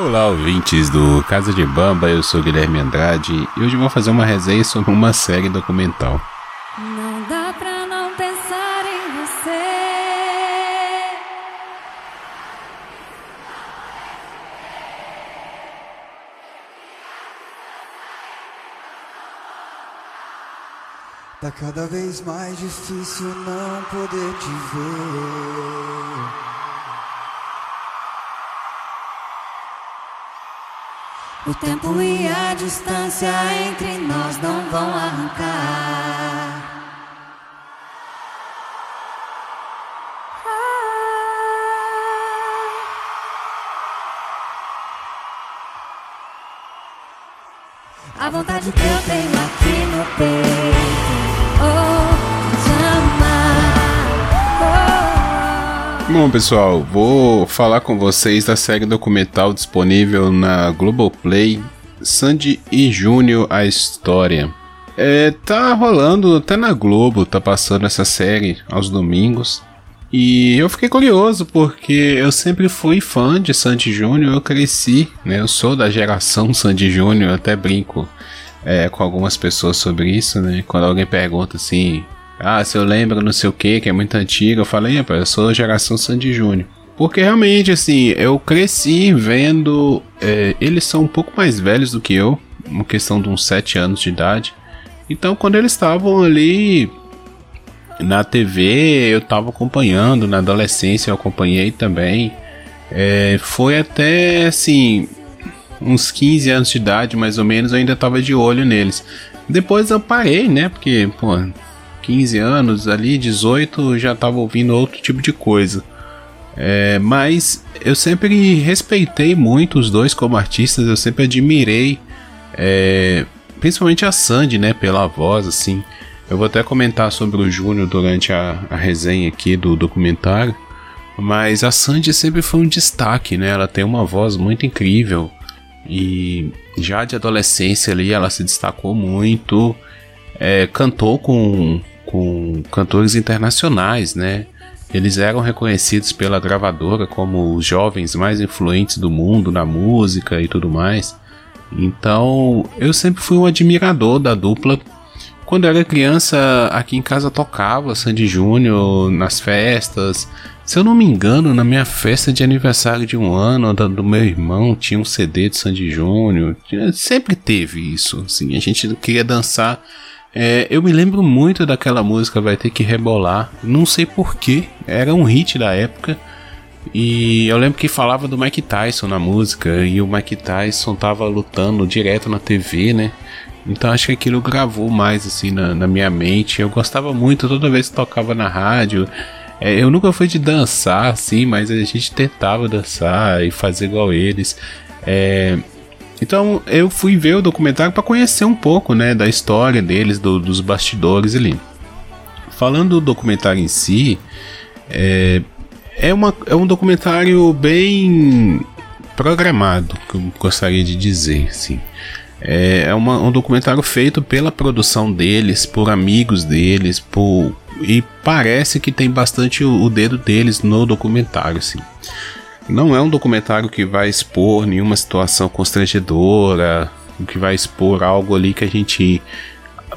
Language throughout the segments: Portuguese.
Olá, ouvintes do Casa de Bamba, eu sou Guilherme Andrade e hoje vou fazer uma resenha sobre uma série documental. Não dá pra não pensar em você. Tá cada vez mais difícil não poder te ver. O tempo e a distância entre nós não vão arrancar. A vontade que eu tenho Bom, pessoal, vou falar com vocês da série documental disponível na Globoplay, Sandy e Júnior a História. É, tá rolando até na Globo, tá passando essa série aos domingos. E eu fiquei curioso porque eu sempre fui fã de Sandy Júnior, eu cresci, né? Eu sou da geração Sandy Júnior, até brinco é, com algumas pessoas sobre isso, né? Quando alguém pergunta assim, ah, se eu lembro não sei o que, que é muito antigo, eu falei, rapaz, eu sou geração Sandy Júnior. Porque realmente, assim, eu cresci vendo. é, eles são um pouco mais velhos do que eu, uma questão de uns 7 anos de idade. Então, quando eles estavam ali na TV, eu tava acompanhando, na adolescência eu acompanhei também. É, foi até assim, uns 15 anos de idade, mais ou menos, eu ainda tava de olho neles. Depois eu parei, né? Porque, pô, 15 anos ali, 18, já tava ouvindo outro tipo de coisa. É, mas eu sempre respeitei muito os dois como artistas, eu sempre admirei, é, principalmente a Sandy, né, pela voz, assim. Eu vou até comentar sobre o Júnior durante a, a resenha aqui do documentário, mas a Sandy sempre foi um destaque, né? Ela tem uma voz muito incrível e já de adolescência ali ela se destacou muito, é, cantou com, com cantores internacionais, né? Eles eram reconhecidos pela gravadora como os jovens mais influentes do mundo na música e tudo mais. Então, eu sempre fui um admirador da dupla. Quando eu era criança, aqui em casa tocava Sandy Júnior nas festas. Se eu não me engano, na minha festa de aniversário de um ano do meu irmão, tinha um CD de Sandy Júnior. Sempre teve isso. Assim, a gente queria dançar. É, eu me lembro muito daquela música Vai Ter Que Rebolar. Não sei porquê. Era um hit da época. E eu lembro que falava do Mike Tyson na música. E o Mike Tyson tava lutando direto na TV, né? Então acho que aquilo gravou mais assim na, na minha mente. Eu gostava muito toda vez que tocava na rádio. É, eu nunca fui de dançar assim, mas a gente tentava dançar e fazer igual eles. É, então eu fui ver o documentário para conhecer um pouco, né, da história deles, do- dos bastidores ali. Falando do documentário em si, é, é, uma, é um documentário bem programado, que eu gostaria de dizer, assim. É, uma- um documentário feito pela produção deles, por amigos deles, por e parece que tem bastante o, o dedo deles no documentário, assim. Não é um documentário que vai expor nenhuma situação constrangedora, que vai expor algo ali que a gente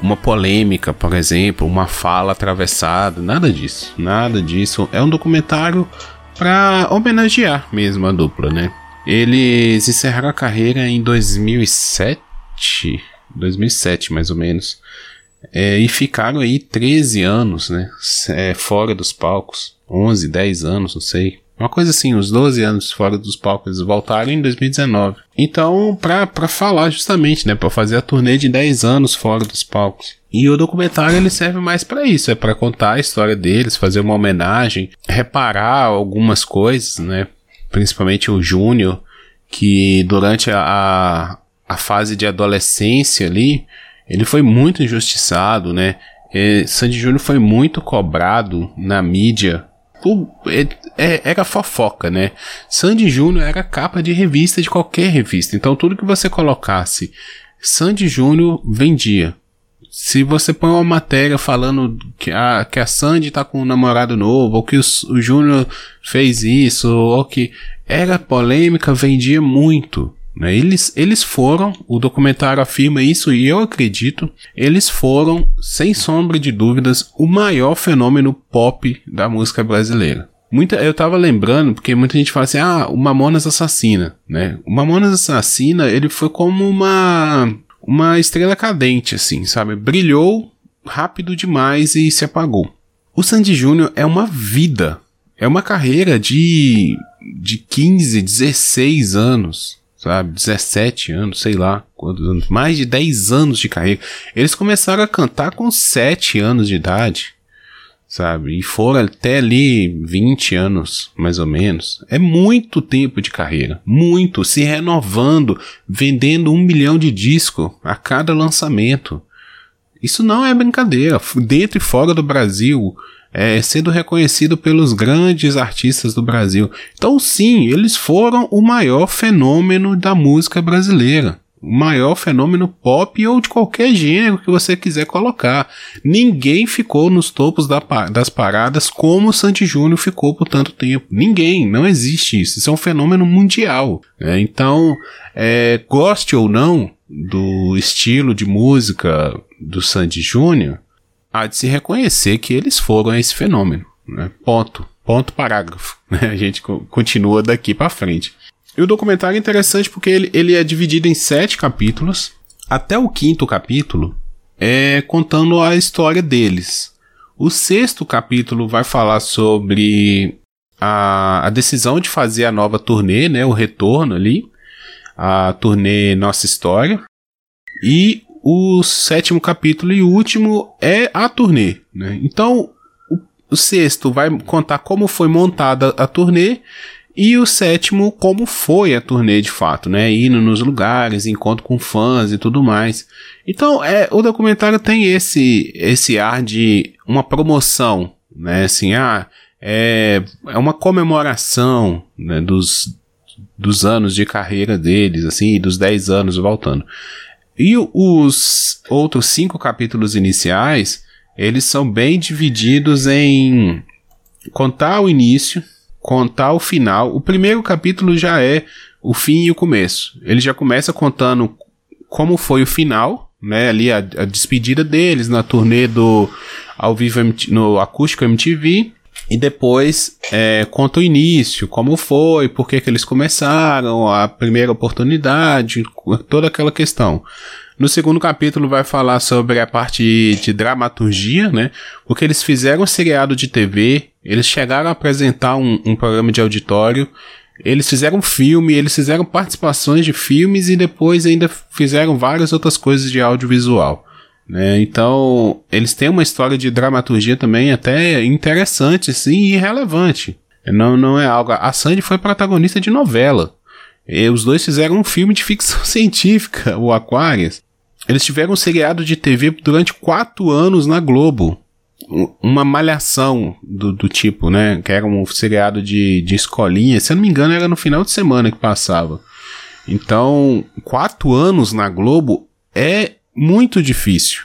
uma polêmica, por exemplo, uma fala atravessada, nada disso, nada disso. É um documentário para homenagear mesmo a dupla, né? Eles encerraram a carreira em 2007, 2007 mais ou menos, É, e ficaram aí 13 anos, né? É, fora dos palcos, 11, 10 anos, não sei. Uma coisa assim, uns 12 anos fora dos palcos, eles voltaram em 2019. Então, pra, pra falar justamente, né? Pra fazer a turnê de 10 anos fora dos palcos. E o documentário ele serve mais pra isso, é pra contar a história deles, fazer uma homenagem, reparar algumas coisas, né? Principalmente o Júnior, que durante a, a, fase de adolescência ali, ele foi muito injustiçado, né? Sandy Júnior foi muito cobrado na mídia. É- é- era fofoca, né? Sandy Júnior era capa de revista de qualquer revista. Então tudo que você colocasse Sandy Júnior vendia. Se você põe uma matéria falando que a, que a Sandy tá com um namorado novo, ou que o, o Júnior fez isso, ou que. era polêmica, vendia muito. Né? Eles, eles foram, o documentário afirma isso e eu acredito, eles foram, sem sombra de dúvidas, o maior fenômeno pop da música brasileira. Muita, eu tava lembrando, porque muita gente fala assim, ah, o Mamonas Assassina, né? O Mamonas Assassina, ele foi como uma, uma estrela cadente, assim, sabe? Brilhou rápido demais e se apagou. O Sandy Júnior é uma vida, é uma carreira de, de 15, 16 anos, sabe? 17 anos, sei lá quantos anos, mais de 10 anos de carreira. Eles começaram a cantar com 7 anos de idade sabe? E foram até ali 20 anos, mais ou menos. É muito tempo de carreira, muito, se renovando, vendendo um milhão de discos a cada lançamento. Isso não é brincadeira. Dentro e fora do Brasil, é, sendo reconhecido pelos grandes artistas do Brasil. Então, sim, eles foram o maior fenômeno da música brasileira o maior fenômeno pop ou de qualquer gênero que você quiser colocar. Ninguém ficou nos topos da, das paradas como o Santi Júnior ficou por tanto tempo. Ninguém, não existe isso. Isso é um fenômeno mundial. Né? Então, é, goste ou não do estilo de música do Sandy Júnior, há de se reconhecer que eles foram esse fenômeno. Né? Ponto. Ponto parágrafo. Né? A gente continua daqui para frente. E o documentário é interessante porque ele, ele é dividido em sete capítulos. Até o quinto capítulo é contando a história deles. O sexto capítulo vai falar sobre a, a decisão de fazer a nova turnê, né, o retorno ali, a turnê Nossa História. E o sétimo capítulo e último é a turnê. Né? Então, o, sexto vai contar como foi montada a turnê e o sétimo, como foi a turnê de fato, né? Indo nos lugares, encontro com fãs e tudo mais. Então, é, o documentário tem esse, esse ar de uma promoção, né? Assim, ah, é, é uma comemoração né, dos, dos anos de carreira deles, assim, dos 10 anos voltando. E os outros cinco capítulos iniciais, eles são bem divididos em contar o início, contar o final. O primeiro capítulo já é o fim e o começo. Ele já começa contando como foi o final, né? Ali a, a despedida deles na turnê do ao vivo no acústico MTV. E depois é, conta o início, como foi, por que, que eles começaram, a primeira oportunidade, toda aquela questão. No segundo capítulo vai falar sobre a parte de dramaturgia, né? Porque eles fizeram um seriado de TV, eles chegaram a apresentar um, um programa de auditório, eles fizeram filme, eles fizeram participações de filmes e depois ainda fizeram várias outras coisas de audiovisual. Né? Então, eles têm uma história de dramaturgia também até interessante, sim, e relevante. Não, não é algo. A Sandy foi protagonista de novela. E os dois fizeram um filme de ficção científica, o Aquarius. Eles tiveram um seriado de TV durante quatro anos na Globo. Uma malhação do, do tipo, né? Que era um seriado de, de escolinha. Se eu não me engano, era no final de semana que passava. Então, quatro anos na Globo é muito difícil.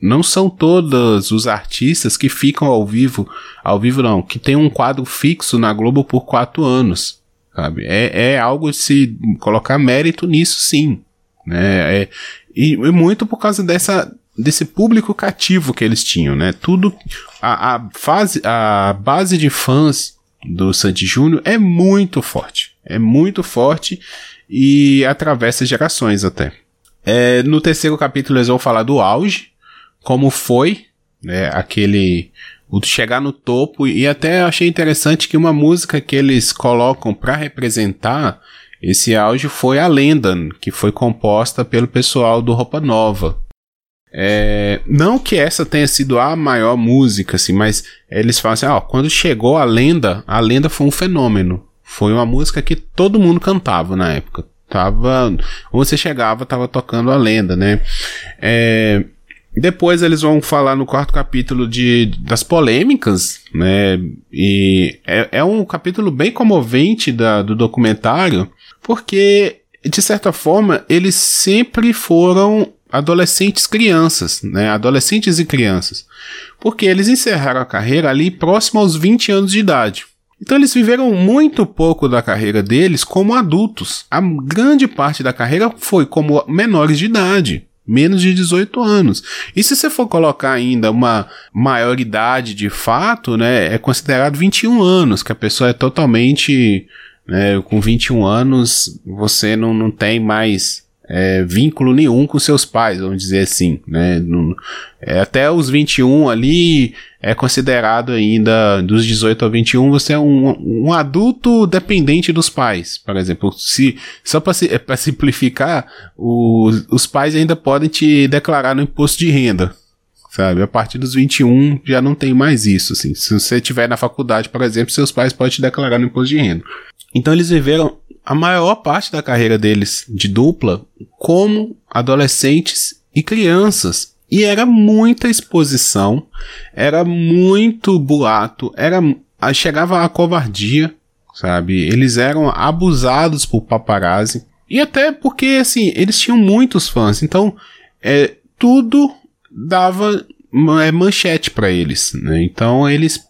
Não são todos os artistas que ficam ao vivo, ao vivo não, que tem um quadro fixo na Globo por quatro anos sabe? É, é algo de se colocar mérito nisso, sim. Né? É, e, e muito por causa dessa, desse público cativo que eles tinham, né? Tudo, a, a, fase, a base de fãs do Sandy Júnior é muito forte. É muito forte e atravessa gerações até. É, no terceiro capítulo eles vão falar do auge, como foi né, aquele o chegar no topo e até achei interessante que uma música que eles colocam para representar esse auge foi a Lenda, que foi composta pelo pessoal do Roupa Nova. É, não que essa tenha sido a maior música, assim, mas eles falam assim: ó, quando chegou a lenda, a lenda foi um fenômeno. Foi uma música que todo mundo cantava na época. Tava. Você chegava, tava tocando a lenda, né? É, depois eles vão falar no quarto capítulo de, das polêmicas, né? E é, é um capítulo bem comovente da, do documentário, porque, de certa forma, eles sempre foram adolescentes crianças, né? Adolescentes e crianças. Porque eles encerraram a carreira ali próximo aos 20 anos de idade. Então eles viveram muito pouco da carreira deles como adultos. A grande parte da carreira foi como menores de idade. Menos de 18 anos. E se você for colocar ainda uma maioridade de fato, né, é considerado 21 anos, que a pessoa é totalmente. Né, com 21 anos, você não, não tem mais é, vínculo nenhum com seus pais, vamos dizer assim, né? é, até os 21 ali é considerado ainda, dos 18 a 21, você é um, um adulto dependente dos pais, por exemplo. Se, só para é, simplificar, os, os pais ainda podem te declarar no imposto de renda, sabe? A partir dos 21 já não tem mais isso, assim. Se você estiver na faculdade, por exemplo, seus pais podem te declarar no imposto de renda. Então eles viveram a maior parte da carreira deles de dupla como adolescentes e crianças. E era muita exposição, era muito boato, era chegava a covardia, sabe? Eles eram abusados por paparazzi. E até porque, assim, eles tinham muitos fãs. Então, é, tudo dava é, manchete para eles, né? Então, eles...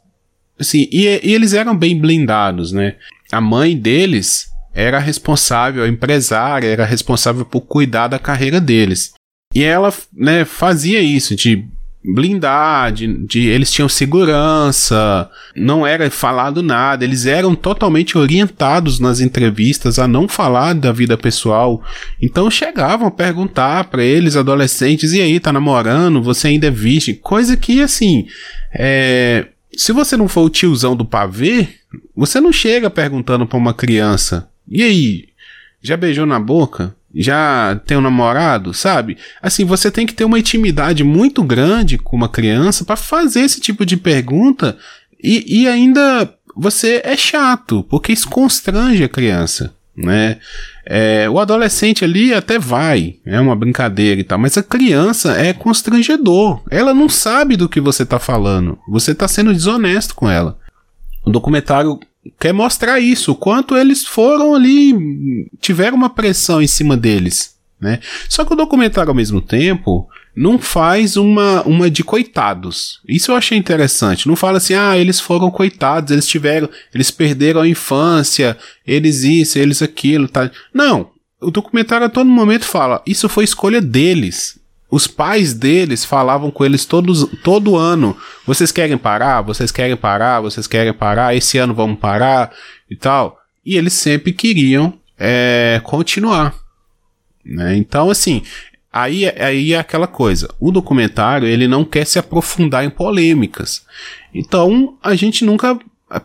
Assim, e, e eles eram bem blindados, né? A mãe deles era responsável, a empresária era responsável por cuidar da carreira deles. E ela, né, fazia isso de blindar, de, de, eles tinham segurança, não era falado nada, eles eram totalmente orientados nas entrevistas a não falar da vida pessoal. Então chegavam a perguntar para eles, adolescentes, e aí, tá namorando? Você ainda é virgem? Coisa que, assim, é, se você não for o tiozão do pavê, você não chega perguntando para uma criança e aí? Já beijou na boca? Já tem um namorado? Sabe? Assim, você tem que ter uma intimidade muito grande com uma criança para fazer esse tipo de pergunta e, e ainda você é chato, porque isso constrange a criança né? É, o adolescente ali até vai, é uma brincadeira e tal, mas a criança é constrangedor. Ela não sabe do que você tá falando. Você tá sendo desonesto com ela. O documentário quer mostrar isso, o quanto eles foram ali, tiveram uma pressão em cima deles, né? Só que o documentário ao mesmo tempo não faz uma, uma de coitados. Isso eu achei interessante. Não fala assim, ah, eles foram coitados, eles tiveram, eles perderam a infância, eles isso, eles aquilo, tá? Não. O documentário a todo momento fala, isso foi escolha deles. Os pais deles falavam com eles todos, todo ano: vocês querem parar? Vocês querem parar? Vocês querem parar? Esse ano vamos parar e tal. E eles sempre queriam é, continuar. Né? Então, assim, aí, aí é aquela coisa: o documentário ele não quer se aprofundar em polêmicas. Então, a gente nunca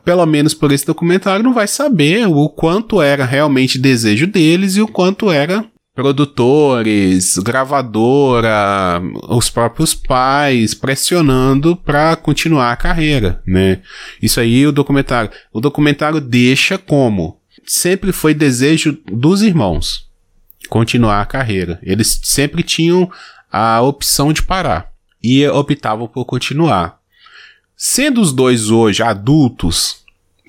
pelo menos por esse documentário, não vai saber o quanto era realmente desejo deles e o quanto era produtores, gravadora, os próprios pais pressionando para continuar a carreira, né? Isso aí o documentário, o documentário deixa como sempre foi desejo dos irmãos continuar a carreira. Eles sempre tinham a opção de parar e optavam por continuar. Sendo os dois hoje adultos,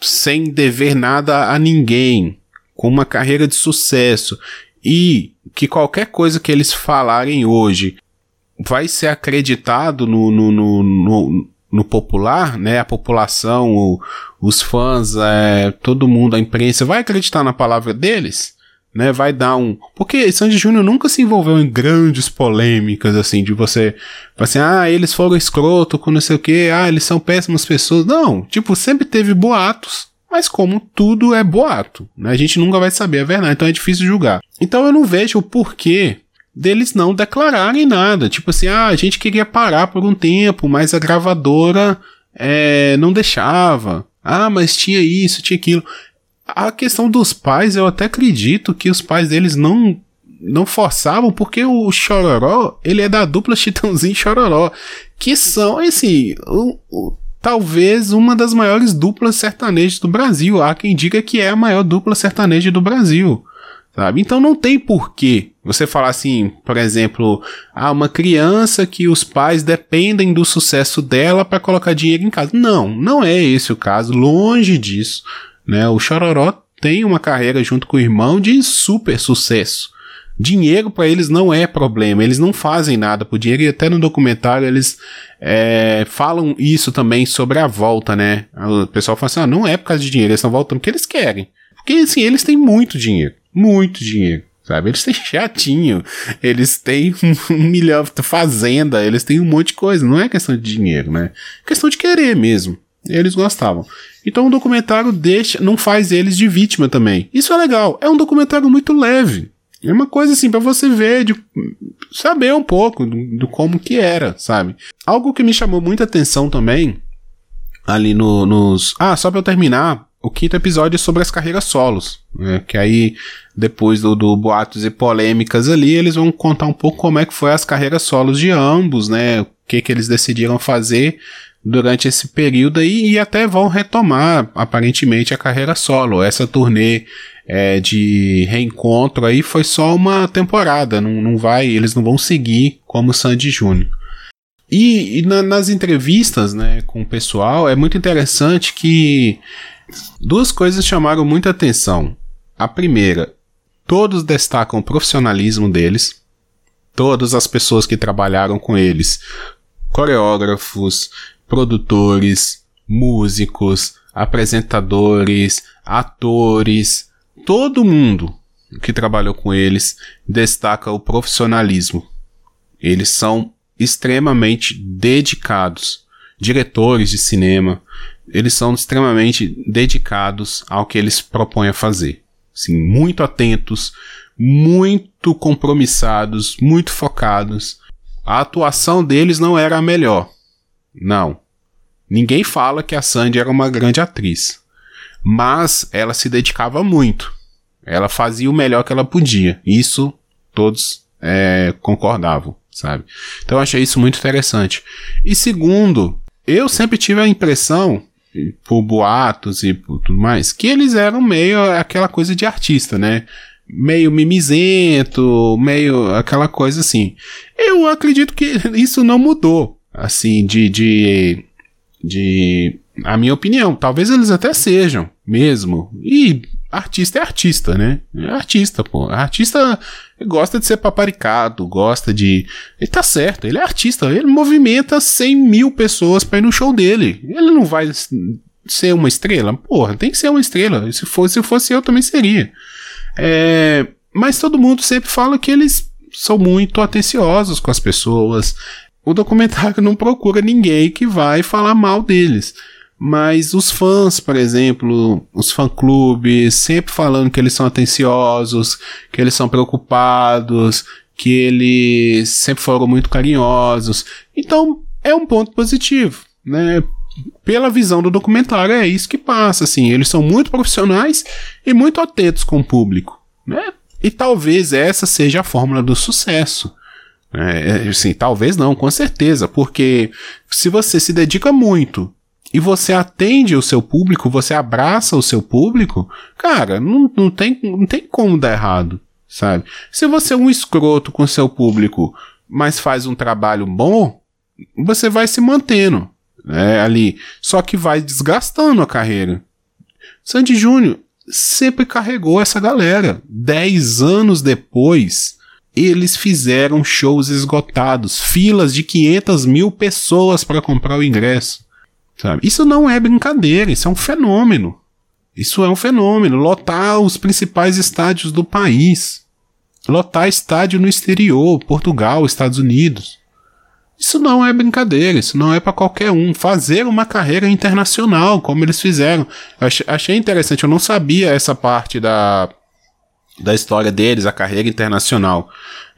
sem dever nada a ninguém, com uma carreira de sucesso e que qualquer coisa que eles falarem hoje vai ser acreditado no, no, no, no, no popular, né? A população, o, os fãs, é, todo mundo, a imprensa vai acreditar na palavra deles, né? Vai dar um. Porque Sandy Júnior nunca se envolveu em grandes polêmicas, assim, de você. Assim, ah, eles foram escroto com não sei o que, ah, eles são péssimas pessoas. Não, tipo, sempre teve boatos mas como tudo é boato, né? A gente nunca vai saber a verdade, então é difícil julgar. Então eu não vejo o porquê deles não declararem nada. Tipo assim, ah, a gente queria parar por um tempo, mas a gravadora é, não deixava. Ah, mas tinha isso, tinha aquilo. A questão dos pais, eu até acredito que os pais deles não não forçavam, porque o Chororó, ele é da dupla Chitãozinho Chororó, que são, assim, o, o, talvez uma das maiores duplas sertanejas do Brasil. Há quem diga que é a maior dupla sertaneja do Brasil. Sabe? Então não tem porquê você falar assim, por exemplo, ah, uma criança que os pais dependem do sucesso dela para colocar dinheiro em casa. Não, não é esse o caso, longe disso. Né? O Chororó tem uma carreira junto com o irmão de super sucesso. Dinheiro para eles não é problema, eles não fazem nada por dinheiro e até no documentário eles é, falam isso também sobre a volta, né? O pessoal fala assim: ah, não é por causa de dinheiro, eles estão voltando porque eles querem. Porque assim, eles têm muito dinheiro, muito dinheiro. Sabe? Eles têm chatinho, eles têm um milhão de fazenda, eles têm um monte de coisa. Não é questão de dinheiro, né? É questão de querer mesmo. Eles gostavam. Então o documentário deixa, não faz eles de vítima também. Isso é legal. É um documentário muito leve. É uma coisa assim para você ver, de saber um pouco do, do, como que era, sabe? Algo que me chamou muita atenção também ali no, nos. Ah, só para eu terminar, o quinto episódio é sobre as carreiras solos, né? Que aí depois do, do boatos e polêmicas ali, eles vão contar um pouco como é que foi as carreiras solos de ambos, né? O que que eles decidiram fazer durante esse período aí e até vão retomar aparentemente a carreira solo. Essa turnê é, de reencontro aí foi só uma temporada, não, não vai, eles não vão seguir como Sandy Júnior. E, e na, nas entrevistas né, com o pessoal é muito interessante que duas coisas chamaram muita atenção. A primeira, todos destacam o profissionalismo deles, todas as pessoas que trabalharam com eles, coreógrafos, produtores, músicos, apresentadores, atores, todo mundo que trabalhou com eles destaca o profissionalismo. Eles são extremamente dedicados. Diretores de cinema, eles são extremamente dedicados ao que eles propõem a fazer. Sim, muito atentos, muito compromissados, muito focados. A atuação deles não era a melhor, não. Ninguém fala que a Sandy era uma grande atriz. Mas ela se dedicava muito. Ela fazia o melhor que ela podia. Isso todos é, concordavam, sabe? Então eu achei isso muito interessante. E segundo, eu sempre tive a impressão, por boatos e por tudo mais, que eles eram meio aquela coisa de artista, né? Meio mimizento, meio aquela coisa assim. Eu acredito que isso não mudou assim, de, de, de, a minha opinião, talvez eles até sejam mesmo. E artista é artista, né? É artista, pô. Artista gosta de ser paparicado, gosta de. Ele tá certo, ele é artista, ele movimenta 100 mil pessoas pra ir no show dele. Ele não vai ser uma estrela? Porra, tem que ser uma estrela. Se fosse, se fosse eu, também seria. É, mas todo mundo sempre fala que eles são muito atenciosos com as pessoas, o documentário não procura ninguém que vai falar mal deles. Mas os fãs, por exemplo, os fã-clubes, sempre falando que eles são atenciosos, que eles são preocupados, que eles sempre foram muito carinhosos. Então, é um ponto positivo, né? Pela visão do documentário, é isso que passa, assim. Eles são muito profissionais e muito atentos com o público, né? E talvez essa seja a fórmula do sucesso. É, assim, talvez não, com certeza, porque se você se dedica muito e você atende o seu público, você abraça o seu público, cara, não, não, tem, não tem como dar errado, sabe? Se você é um escroto com seu público, mas faz um trabalho bom, você vai se mantendo né, ali, só que vai desgastando a carreira. Sandy Júnior sempre carregou essa galera. Dez anos depois, eles fizeram shows esgotados, filas de 500 mil pessoas para comprar o ingresso. Sabe? Isso não é brincadeira, isso é um fenômeno. Isso é um fenômeno. Lotar os principais estádios do país. Lotar estádio no exterior, Portugal, Estados Unidos. Isso não é brincadeira, isso não é para qualquer um. Fazer uma carreira internacional, como eles fizeram. Achei interessante, eu não sabia essa parte da, da história deles, a carreira internacional.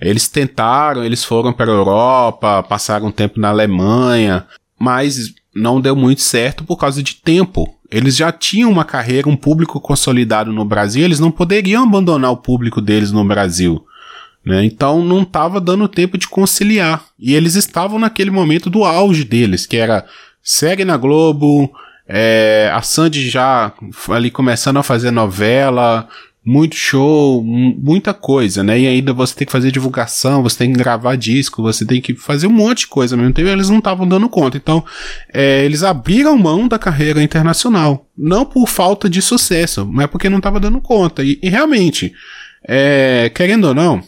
Eles tentaram, eles foram para a Europa, passaram tempo na Alemanha, mas não deu muito certo por causa de tempo. Eles já tinham uma carreira, um público consolidado no Brasil, eles não poderiam abandonar o público deles no Brasil. Né? Então não estava dando tempo de conciliar. E eles estavam naquele momento do auge deles, que era segue na Globo, é, a Sandy já ali começando a fazer novela, muito show, muita coisa, né? E ainda você tem que fazer divulgação, você tem que gravar disco, você tem que fazer um monte de coisa mesmo tempo. Eles não estavam dando conta. Então, é, eles abriram mão da carreira internacional. Não por falta de sucesso, mas porque não estava dando conta. E, e realmente, é, querendo ou não,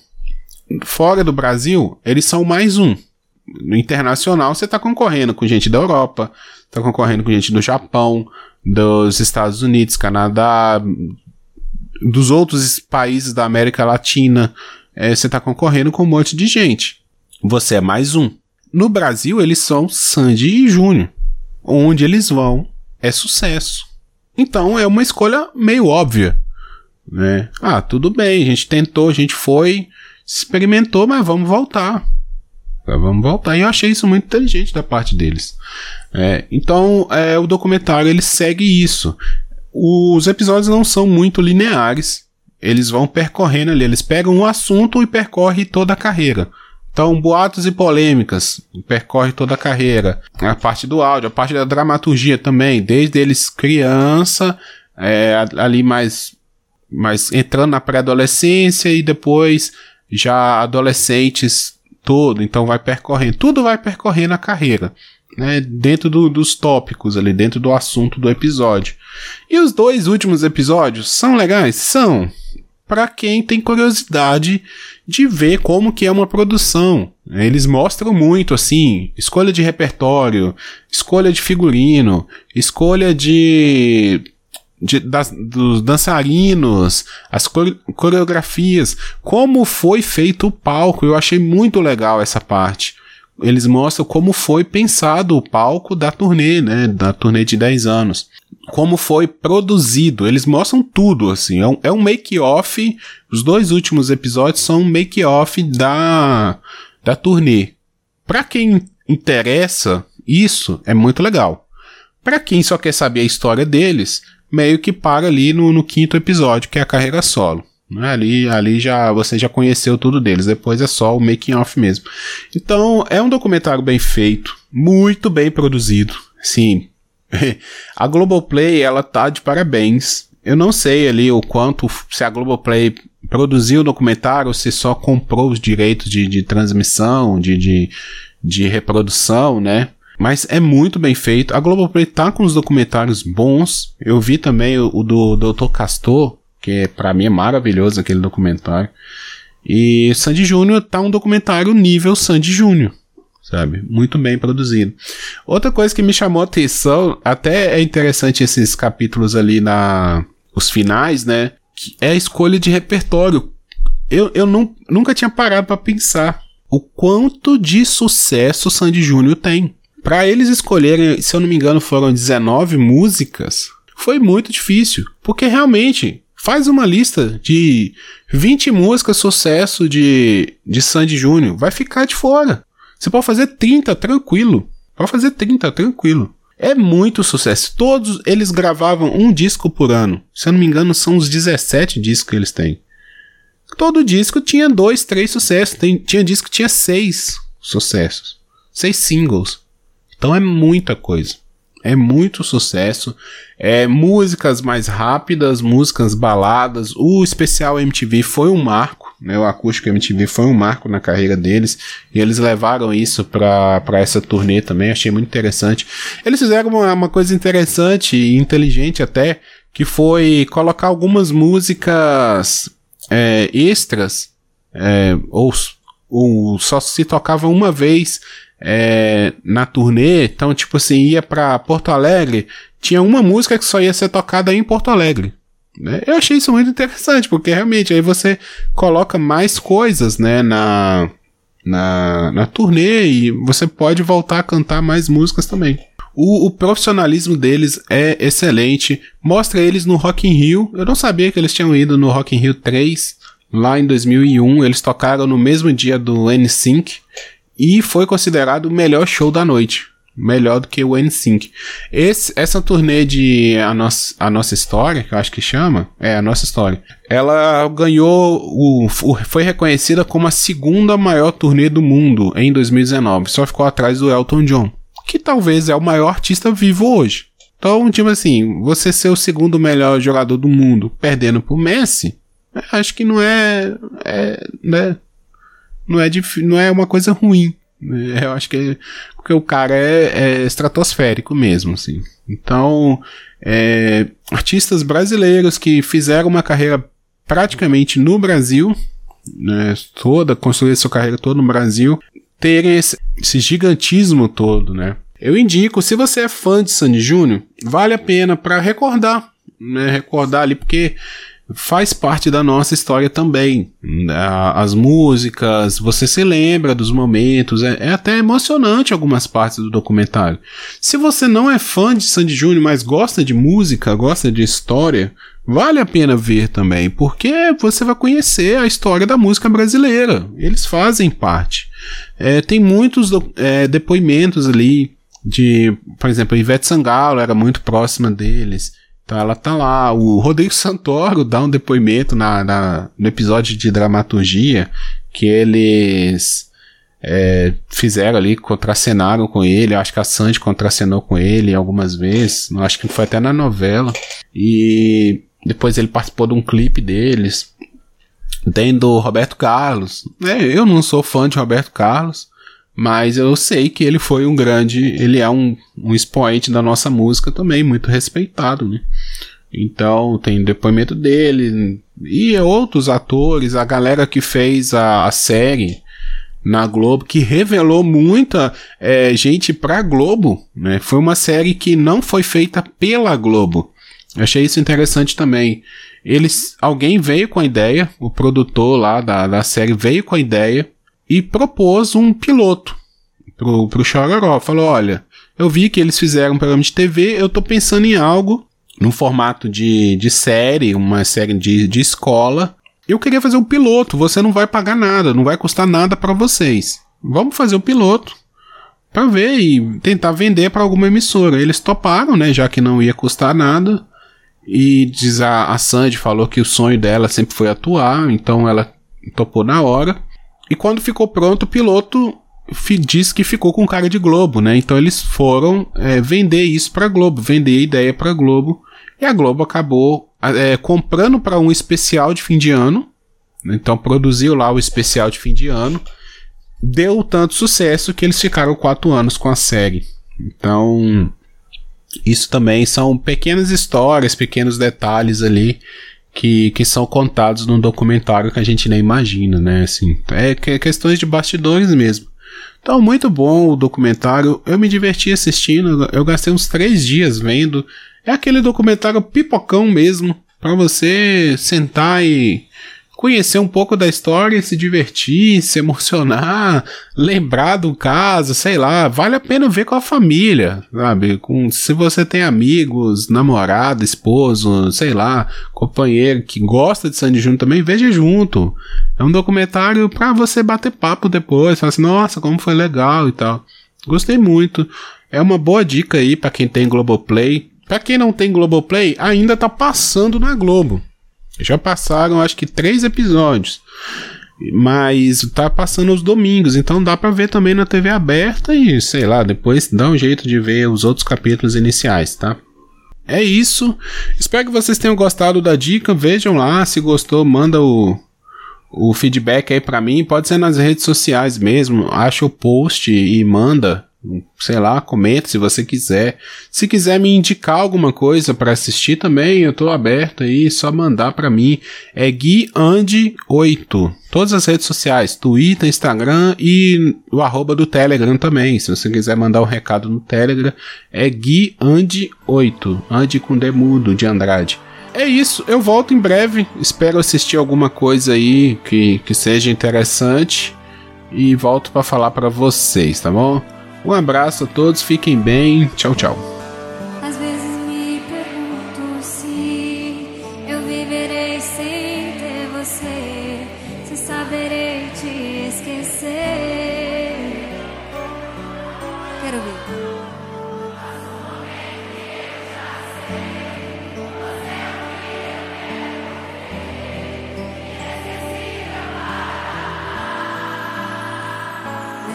fora do Brasil, eles são mais um. No internacional, você tá concorrendo com gente da Europa, tá concorrendo com gente do Japão, dos Estados Unidos, Canadá, dos outros países da América Latina. É, você tá concorrendo com um monte de gente. Você é mais um. No Brasil, eles são Sandy e Júnior. Onde eles vão é sucesso. Então é uma escolha meio óbvia. Né? Ah, tudo bem, a gente tentou, a gente foi, experimentou, mas vamos voltar. Vamos voltar. E eu achei isso muito inteligente da parte deles. É, então, é, o documentário ele segue isso. Os episódios não são muito lineares. Eles vão percorrendo ali. Eles pegam um assunto e percorrem toda a carreira. Então, boatos e polêmicas, percorre toda a carreira. A parte do áudio, a parte da dramaturgia também, desde eles criança, é, ali mais, mais entrando na pré-adolescência e depois já adolescentes todo. Então, vai percorrendo, tudo vai percorrendo a carreira. Né, dentro do, dos tópicos ali, dentro do assunto do episódio. E os dois últimos episódios são legais? São para quem tem curiosidade de ver como que é uma produção. Eles mostram muito assim, escolha de repertório, escolha de figurino, escolha de, de das, dos dançarinos, as coreografias, como foi feito o palco. Eu achei muito legal essa parte. Eles mostram como foi pensado o palco da turnê, né, da turnê de 10 anos como foi produzido. Eles mostram tudo, assim. É um, é um make-off. Os dois últimos episódios são um make-off da, da turnê. Pra quem interessa, isso é muito legal. Pra quem só quer saber a história deles, meio que para ali no, no quinto episódio, que é a carreira solo. Né? Ali, ali já você já conheceu tudo deles, depois é só o making off mesmo. Então é um documentário bem feito, muito bem produzido. Sim, a Globoplay, ela tá de parabéns. Eu não sei ali o quanto, se a Globoplay produziu o documentário ou se só comprou os direitos de, de transmissão, de, de, de reprodução, né? Mas é muito bem feito. A Globoplay tá com os documentários bons. Eu vi também o, o do Dr. Castor, que para mim é maravilhoso aquele documentário. E Sandy Júnior tá um documentário nível Sandy Júnior sabe? Muito bem produzido. Outra coisa que me chamou a atenção, até é interessante esses capítulos ali na os finais, né? é a escolha de repertório. Eu, eu não, nunca tinha parado para pensar o quanto de sucesso Sandy Júnior tem. Para eles escolherem, se eu não me engano, foram 19 músicas, foi muito difícil, porque realmente faz uma lista de 20 músicas sucesso de, de Sandy Júnior, vai ficar de fora. Você pode fazer 30 tranquilo. Pode fazer 30 tranquilo. É muito sucesso. Todos eles gravavam um disco por ano. Se eu não me engano, são os 17 discos que eles têm. Todo disco tinha dois, três sucessos. Tem, tinha disco que tinha seis sucessos. Seis singles. Então é muita coisa. É muito sucesso. É músicas mais rápidas, músicas baladas. O especial MTV foi um marco né, o Acústico MTV foi um marco na carreira deles e eles levaram isso para essa turnê também, achei muito interessante. Eles fizeram uma, uma coisa interessante e inteligente até, que foi colocar algumas músicas é, extras, é, ou, ou só se tocava uma vez é, na turnê, então tipo assim, ia para Porto Alegre, tinha uma música que só ia ser tocada em Porto Alegre. Né? Eu achei isso muito interessante, porque realmente aí você coloca mais coisas né, na, na, na turnê e você pode voltar a cantar mais músicas também. O, o, profissionalismo deles é excelente. Mostra eles no Rock in Rio. Eu não sabia que eles tinham ido no Rock in Rio 3 lá em 2001. Eles tocaram no mesmo dia do NSYNC e foi considerado o melhor show da noite melhor do que o NSYNC. Esse, essa turnê de a nossa, a nossa História, que eu acho que chama, é a Nossa História, ela ganhou, o, o, foi reconhecida como a segunda maior turnê do mundo em 2019, só ficou atrás do Elton John, que talvez é o maior artista vivo hoje. Então, tipo assim, você ser o segundo melhor jogador do mundo perdendo pro Messi, acho que não é, é né, não é, não é uma coisa ruim. Eu acho que porque o cara é, é estratosférico mesmo, assim. Então, é, artistas brasileiros que fizeram uma carreira praticamente no Brasil, né, toda, construir sua carreira toda no Brasil, terem esse, esse gigantismo todo, né? Eu indico, se você é fã de Sandy Júnior, vale a pena para recordar, né? Recordar ali, porque faz parte da nossa história também. As músicas, você se lembra dos momentos, é, é, até emocionante algumas partes do documentário. Se você não é fã de Sandy Júnior, mas gosta de música, gosta de história, vale a pena ver também, porque você vai conhecer a história da música brasileira. Eles fazem parte. É, tem muitos é, depoimentos ali de, por exemplo, Ivete Sangalo era muito próxima deles. Então ela tá lá. O Rodrigo Santoro dá um depoimento na, na no episódio de dramaturgia que eles é, fizeram ali, contracenaram com ele. Acho que a Sandy contracenou com ele algumas vezes. Acho que foi até na novela. E depois ele participou de um clipe deles. Tem do Roberto Carlos. É, eu não sou fã de Roberto Carlos. Mas eu sei que ele foi um grande, ele é um, um expoente da nossa música também, muito respeitado, né? Então tem depoimento dele e outros atores, a galera que fez a, a série na Globo, que revelou muita é, gente pra Globo, né? Foi uma série que não foi feita pela Globo. Achei isso interessante também. Eles, alguém veio com a ideia, o produtor lá da, da série veio com a ideia e propôs um piloto pro, pro Chororó. Falou: olha, eu vi que eles fizeram um programa de TV, eu tô pensando em algo no formato de, de série, uma série de, de escola. Eu queria fazer um piloto, você não vai pagar nada, não vai custar nada para vocês. Vamos fazer o um piloto para ver e tentar vender para alguma emissora. Eles toparam, né, já que não ia custar nada. E diz a, a Sandy falou que o sonho dela sempre foi atuar, então ela topou na hora. E quando ficou pronto o piloto, diz que ficou com cara de Globo, né? Então eles foram é, vender isso para Globo, vender a ideia para Globo. E a Globo acabou é, comprando para um especial de fim de ano. Então produziu lá o especial de fim de ano. Deu tanto sucesso que eles ficaram quatro anos com a série. Então, isso também são pequenas histórias, pequenos detalhes ali que, que são contados num documentário que a gente nem imagina, né? Assim, é, é questões de bastidores mesmo. Então, muito bom o documentário. Eu me diverti assistindo. Eu gastei uns três dias vendo. É aquele documentário pipocão mesmo. para você sentar e conhecer um pouco da história, se divertir, se emocionar, lembrar do caso, sei lá, vale a pena ver com a família, sabe? Com, se você tem amigos, namorado, esposo, sei lá, companheiro que gosta de Sandy Júnior também, veja junto. É um documentário para você bater papo depois, falar assim, nossa, como foi legal e tal. Gostei muito. É uma boa dica aí para quem tem Globoplay. Para quem não tem Globoplay, ainda tá passando na Globo. Já passaram, acho que três episódios. Mas tá passando os domingos, então dá para ver também na TV aberta e sei lá, depois dá um jeito de ver os outros capítulos iniciais, tá? É isso. Espero que vocês tenham gostado da dica. Vejam lá, se gostou, manda o, o feedback aí para mim. Pode ser nas redes sociais mesmo. Acha o post e manda sei lá, comenta se você quiser. Se quiser me indicar alguma coisa para assistir também, eu tô aberto aí, só mandar para mim. É guiande8. Todas as redes sociais, Twitter, Instagram e o arroba do Telegram também. Se você quiser mandar um recado no Telegram, é guiande8. Ande com demudo de Andrade. É isso, eu volto em breve. Espero assistir alguma coisa aí que, que seja interessante e volto para falar para vocês, tá bom? Um abraço a todos, fiquem bem. Tchau, tchau.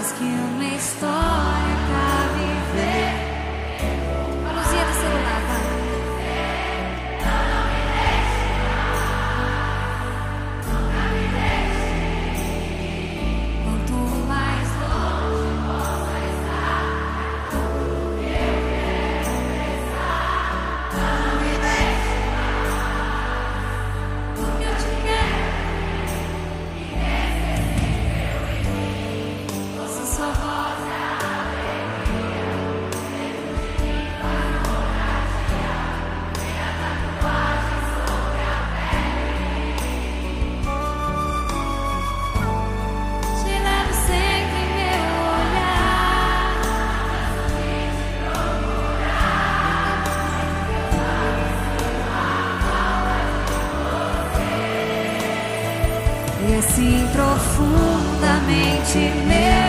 mais que uma história pra viver. Profundamente meu.